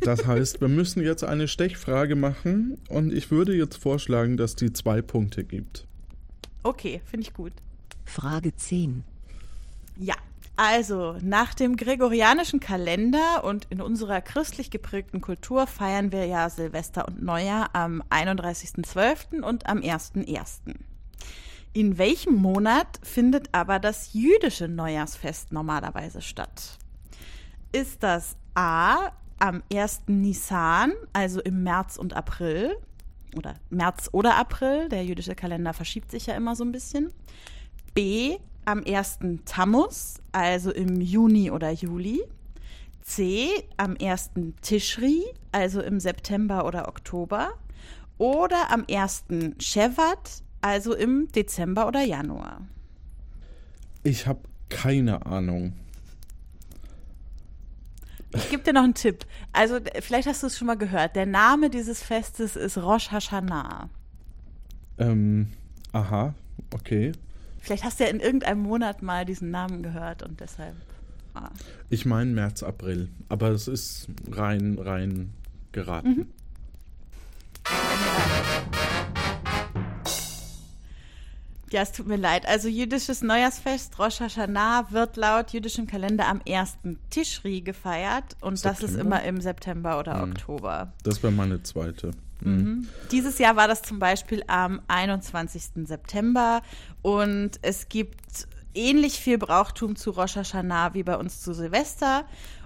das heißt, wir müssen jetzt eine Stechfrage machen und ich würde jetzt vorschlagen, dass die zwei Punkte gibt. Okay, finde ich gut. Frage 10. Ja, also nach dem gregorianischen Kalender und in unserer christlich geprägten Kultur feiern wir ja Silvester und Neujahr am 31.12. und am 1.1. In welchem Monat findet aber das jüdische Neujahrsfest normalerweise statt? Ist das A am 1. Nisan, also im März und April? Oder März oder April, der jüdische Kalender verschiebt sich ja immer so ein bisschen. B am 1. Tammuz, also im Juni oder Juli. C am 1. Tischri, also im September oder Oktober. Oder am 1. Shevat, also im Dezember oder Januar. Ich habe keine Ahnung. Ich gebe dir noch einen Tipp. Also, vielleicht hast du es schon mal gehört. Der Name dieses Festes ist Rosh Hashanah. Ähm, aha, okay. Vielleicht hast du ja in irgendeinem Monat mal diesen Namen gehört und deshalb. Ah. Ich meine März, April, aber es ist rein, rein geraten. Ja, es tut mir leid. Also jüdisches Neujahrsfest Rosh Hashanah wird laut jüdischem Kalender am 1. Tischri gefeiert und das ist September? immer im September oder Oktober. Das wäre meine zweite. Mhm. Dieses Jahr war das zum Beispiel am 21. September und es gibt ähnlich viel Brauchtum zu Rosh Hashanah wie bei uns zu Silvester.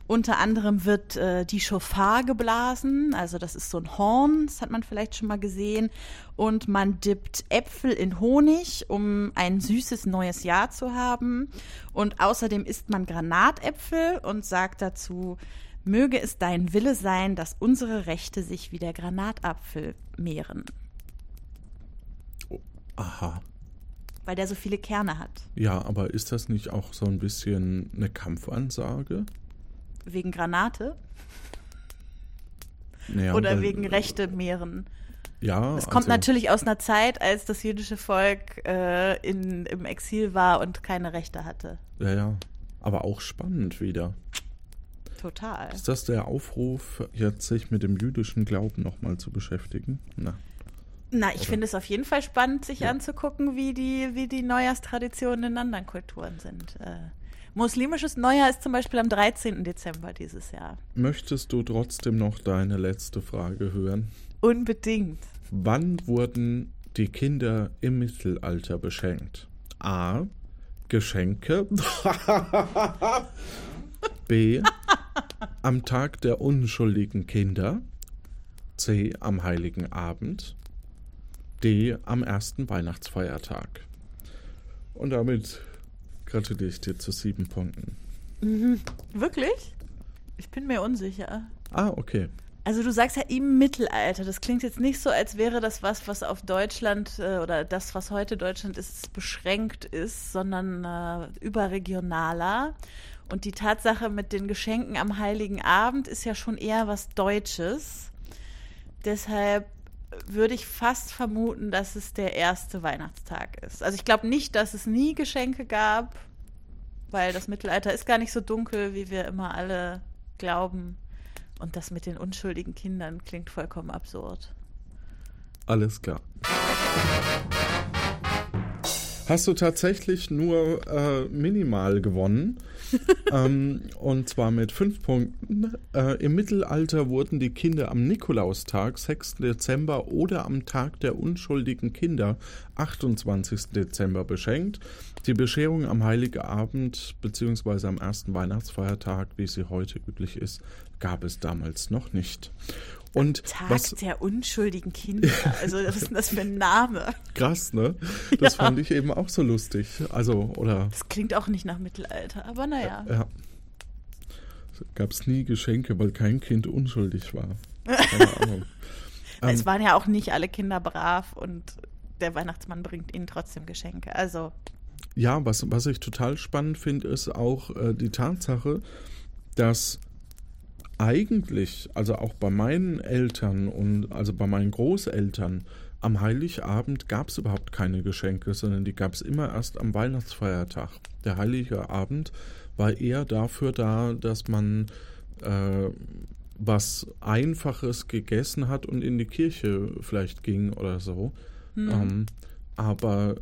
Unter anderem wird äh, die Shofar geblasen, also das ist so ein Horn, das hat man vielleicht schon mal gesehen. Und man dippt Äpfel in Honig, um ein süßes neues Jahr zu haben. Und außerdem isst man Granatäpfel und sagt dazu, möge es dein Wille sein, dass unsere Rechte sich wie der Granatapfel mehren, Aha. weil der so viele Kerne hat. Ja, aber ist das nicht auch so ein bisschen eine Kampfansage? Wegen Granate Naja, oder wegen Rechte mehren. Ja, Es kommt also, natürlich aus einer Zeit, als das jüdische Volk äh, in, im Exil war und keine Rechte hatte. Ja, ja. Aber auch spannend wieder. Total. Ist das der Aufruf, jetzt sich mit dem jüdischen Glauben nochmal zu beschäftigen? Na, Na, ich finde es auf jeden Fall spannend, sich Ja. anzugucken, wie die, wie die Neujahrstraditionen in anderen Kulturen sind. Äh, muslimisches Neujahr ist zum Beispiel am 13. Dezember dieses Jahr. möchtest du trotzdem noch deine letzte Frage hören? Unbedingt. Wann wurden die Kinder im Mittelalter beschenkt? A. Geschenke. B. Am Tag der unschuldigen Kinder. C. Am heiligen Abend. D. Am ersten Weihnachtsfeiertag. Und damit gratuliere ich dir zu sieben Punkten. Wirklich? Ich bin mir unsicher. Ah, okay. Also du sagst ja im Mittelalter. Das klingt jetzt nicht so, als wäre das was, was auf Deutschland äh, oder das, was heute Deutschland ist, beschränkt ist, sondern äh, überregionaler. Und die Tatsache mit den Geschenken am Heiligen Abend ist ja schon eher was Deutsches. Deshalb würde ich fast vermuten, dass es der erste Weihnachtstag ist. Also ich glaube nicht, dass es nie Geschenke gab, weil das Mittelalter ist gar nicht so dunkel, wie wir immer alle glauben. Und das mit den unschuldigen Kindern klingt vollkommen absurd. Alles klar. Hast du tatsächlich nur äh, minimal gewonnen. ähm, und zwar mit fünf Punkten. Äh, Im Mittelalter wurden die Kinder am Nikolaustag, 6. Dezember, oder am Tag der unschuldigen Kinder, 28. Dezember, beschenkt. Die Bescherung am Heiligen Abend bzw. am ersten Weihnachtsfeiertag, wie sie heute üblich ist, gab es damals noch nicht. Und Tag was, der unschuldigen Kinder. Also was ist denn das für ein Name? krass, ne? Das Ja. fand ich eben auch so lustig. Also, oder Das klingt auch nicht nach Mittelalter, aber naja. Ja. Gab es nie Geschenke, weil kein Kind unschuldig war. Keine Ahnung. Ähm, es waren ja auch nicht alle Kinder brav und der Weihnachtsmann bringt ihnen trotzdem Geschenke. Also Ja, was, was ich total spannend finde, ist auch äh, die Tatsache, dass eigentlich, also auch bei meinen Eltern und also bei meinen Großeltern, am Heiligabend gab es überhaupt keine Geschenke, sondern die gab es immer erst am Weihnachtsfeiertag. Der Heilige Abend war eher dafür da, dass man äh, was Einfaches gegessen hat und in die Kirche vielleicht ging oder so. Ähm, aber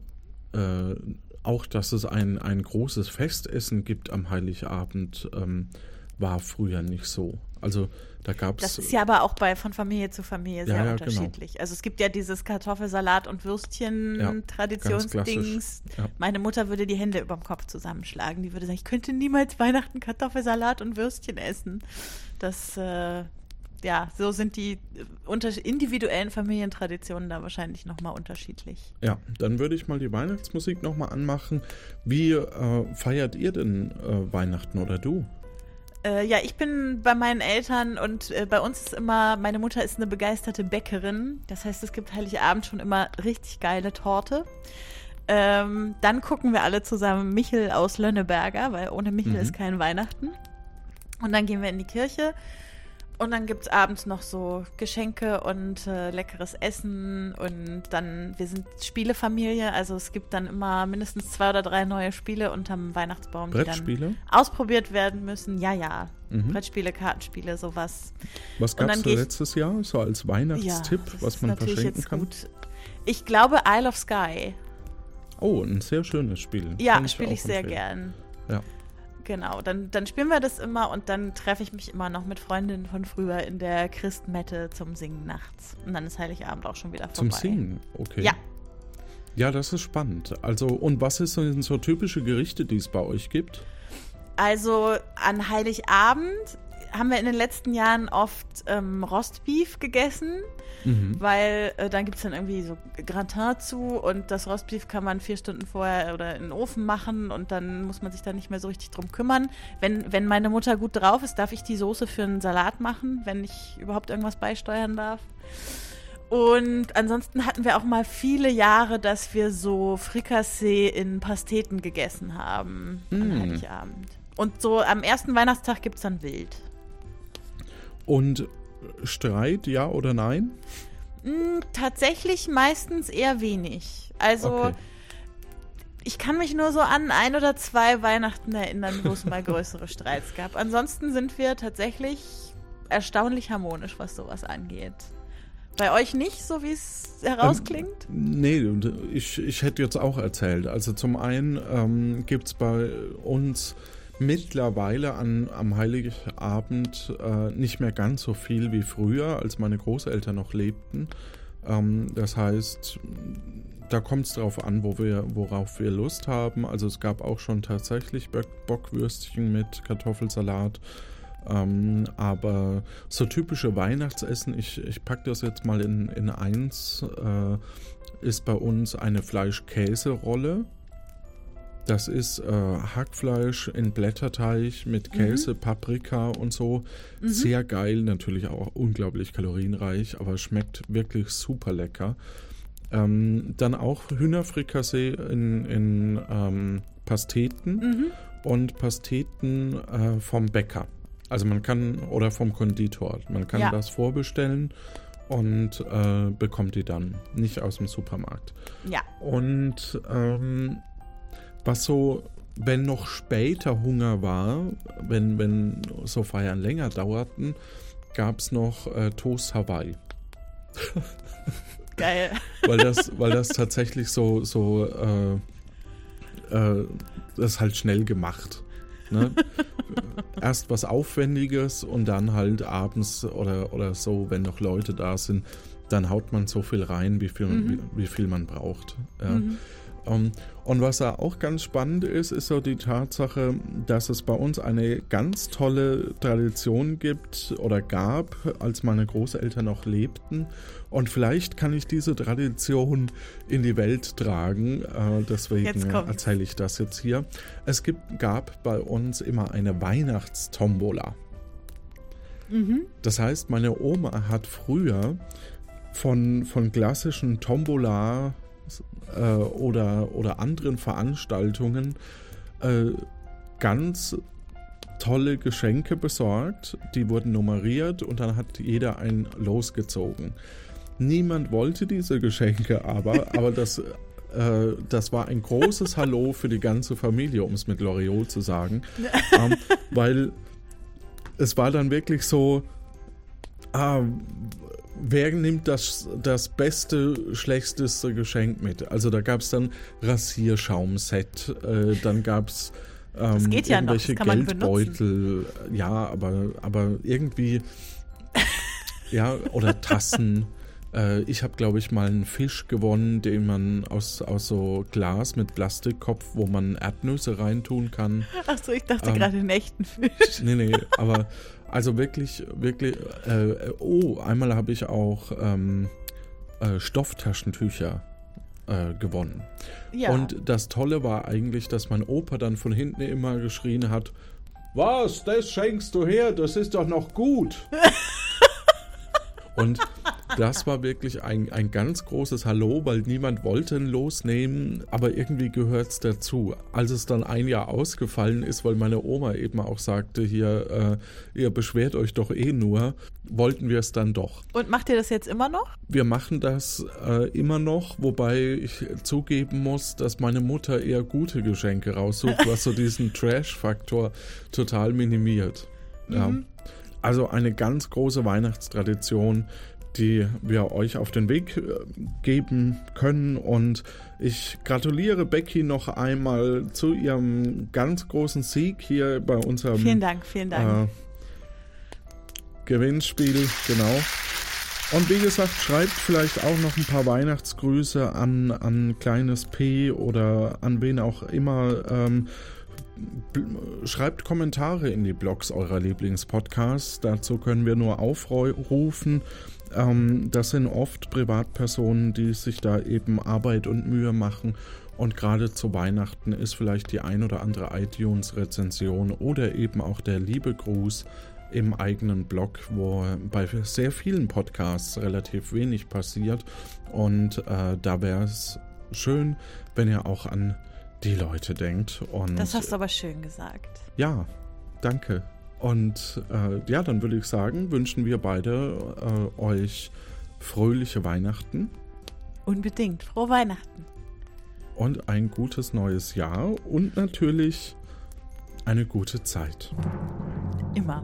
äh, auch, dass es ein, ein großes Festessen gibt am Heiligabend, ähm, war früher nicht so. Also da gab das es. ist ja aber auch bei von Familie zu Familie sehr Ja, ja, genau. unterschiedlich. Also es gibt ja dieses Kartoffelsalat und Würstchen Ja, Traditionsdings. Meine Mutter würde die Hände überm Kopf zusammenschlagen. Die würde sagen, ich könnte niemals Weihnachten Kartoffelsalat und Würstchen essen. Das äh, ja, so sind die äh, unter individuellen Familientraditionen da wahrscheinlich nochmal unterschiedlich. Ja, dann würde ich mal die Weihnachtsmusik nochmal anmachen. Wie äh, feiert ihr denn äh, Weihnachten oder du? Äh, ja, ich bin bei meinen Eltern und äh, bei uns ist immer, meine Mutter ist eine begeisterte Bäckerin. Das heißt, es gibt Heiligabend schon immer richtig geile Torte. Ähm, dann gucken wir alle zusammen Michel aus Lönneberger, weil ohne Michel Mhm. ist kein Weihnachten. Und dann gehen wir in die Kirche. Und dann gibt es abends noch so Geschenke und äh, leckeres Essen. Und dann, wir sind Spielefamilie, also es gibt dann immer mindestens zwei oder drei neue Spiele unterm Weihnachtsbaum, die dann ausprobiert werden müssen. Ja, ja. Mhm. Brettspiele, Kartenspiele, sowas. Was gab es letztes Jahr so als Weihnachtstipp, das was man verschenken kann? gut. Ich glaube Isle of Sky. Oh, ein sehr schönes Spiel. Ja, spiele ich sehr empfehlen. gern. Ja. Genau, dann, dann spielen wir das immer und dann treffe ich mich immer noch mit Freundinnen von früher in der Christmette zum Singen nachts. Und dann ist Heiligabend auch schon wieder vorbei. Zum Singen, okay. Ja. Ja, das ist spannend. Also, und was denn so typische Gerichte, die es bei euch gibt? Also an Heiligabend haben wir in den letzten Jahren oft ähm, Rostbeef gegessen, Mhm. weil äh, dann gibt es dann irgendwie so Gratin zu und das Rostbeef kann man vier Stunden vorher oder in den Ofen machen und dann muss man sich da nicht mehr so richtig drum kümmern. Wenn, wenn meine Mutter gut drauf ist, darf ich die Soße für einen Salat machen, wenn ich überhaupt irgendwas beisteuern darf. Und ansonsten hatten wir auch mal viele Jahre, dass wir so Frikassee in Pasteten gegessen haben an Mm. Heiligabend. Und so am ersten Weihnachtstag gibt es dann Wild. Und Streit, ja oder nein? Mm, tatsächlich meistens eher wenig. Also Okay. ich kann mich nur so an ein oder zwei Weihnachten erinnern, wo es mal größere Streits gab. Ansonsten sind wir tatsächlich erstaunlich harmonisch, was sowas angeht. Bei euch nicht, so wie es herausklingt? Nee, und ich, ich hätte jetzt auch erzählt. Also zum einen ähm, gibt es bei uns mittlerweile an, am Heiligabend äh, nicht mehr ganz so viel wie früher, als meine Großeltern noch lebten. Ähm, das heißt, da kommt es darauf an, wo wir, worauf wir Lust haben. Also es gab auch schon tatsächlich Bock Bockwürstchen mit Kartoffelsalat. Ähm, aber so typische Weihnachtsessen, ich, ich packe das jetzt mal in, in eins, äh, ist bei uns eine Fleisch-Käse-Rolle. Das ist äh, Hackfleisch in Blätterteig mit Käse, Paprika und so. Sehr geil, natürlich auch unglaublich kalorienreich, aber schmeckt wirklich super lecker. Ähm, dann auch Hühnerfrikassee in, in ähm, Pasteten und Pasteten äh, vom Bäcker. Also man kann, oder vom Konditor, man kann Ja. das vorbestellen und äh, bekommt die dann, nicht aus dem Supermarkt. Ja. Und ähm, was so, wenn noch später Hunger war, wenn, wenn so Feiern länger dauerten, gab es noch äh, Toast Hawaii. Geil. Weil das, weil das tatsächlich so, so äh, äh, das ist halt schnell gemacht. Ne? Erst was Aufwendiges und dann halt abends oder, oder so, wenn noch Leute da sind, dann haut man so viel rein, wie viel, wie, wie viel man braucht. Ja. Ähm, und was da auch ganz spannend ist, ist so die Tatsache, dass es bei uns eine ganz tolle Tradition gibt oder gab, als meine Großeltern noch lebten. Und vielleicht kann ich diese Tradition in die Welt tragen. Äh, deswegen erzähle ich das jetzt hier. Es gibt, gab bei uns immer eine Weihnachtstombola. Das heißt, meine Oma hat früher von, von klassischen Tombola äh, oder, oder anderen Veranstaltungen äh, ganz tolle Geschenke besorgt. Die wurden nummeriert und dann hat jeder ein losgezogen. Niemand wollte diese Geschenke aber, aber das, äh, das war ein großes Hallo für die ganze Familie, um es mit Loriot zu sagen. ähm, weil es war dann wirklich so, ah, wer nimmt das, das beste, schlechteste Geschenk mit? Also da gab es dann Rasierschaumset, äh, dann gab es ähm, geht ja noch, irgendwelche man Geldbeutel, ja, aber, aber irgendwie, ja, oder Tassen. Äh, ich habe, glaube ich, mal einen Fisch gewonnen, den man aus, aus so Glas mit Plastikkopf, wo man Erdnüsse reintun kann. Achso, ich dachte Ähm, gerade einen echten Fisch. Nee, nee, aber also wirklich, wirklich, äh, oh, einmal habe ich auch ähm, äh, Stofftaschentücher äh, gewonnen. Ja. Und das Tolle war eigentlich, dass mein Opa dann von hinten immer geschrien hat, was, das schenkst du her, das ist doch noch gut. Und das war wirklich ein, ein ganz großes Hallo, weil niemand wollte ihn losnehmen, aber irgendwie gehört es dazu. Als es dann ein Jahr ausgefallen ist, weil meine Oma eben auch sagte, hier, äh, ihr beschwert euch doch eh nur, wollten wir es dann doch. Und macht ihr das jetzt immer noch? Wir machen das äh, immer noch, wobei ich zugeben muss, dass meine Mutter eher gute Geschenke raussucht, was so diesen Trash-Faktor total minimiert. Ja. Also eine ganz große Weihnachtstradition, die wir euch auf den Weg äh, geben können. Und ich gratuliere Becky noch einmal zu ihrem ganz großen Sieg hier bei unserem Vielen Dank, vielen Dank. äh, Gewinnspiel, genau. Und wie gesagt, schreibt vielleicht auch noch ein paar Weihnachtsgrüße an, an kleines P oder an wen auch immer. Ähm, schreibt Kommentare in die Blogs eurer Lieblingspodcasts. Dazu können wir nur aufrufen. Ähm, das sind oft Privatpersonen, die sich da eben Arbeit und Mühe machen. Und gerade zu Weihnachten ist vielleicht die ein oder andere iTunes-Rezension oder eben auch der liebe Gruß im eigenen Blog, wo bei sehr vielen Podcasts relativ wenig passiert. Und äh, da wäre es schön, wenn ihr auch an die Leute denkt. Und das hast du aber schön gesagt. ja, danke. Und äh, ja, dann würde ich sagen, wünschen wir beide äh, euch fröhliche Weihnachten Unbedingt. Frohe Weihnachten. und ein gutes neues Jahr und natürlich eine gute Zeit. Immer.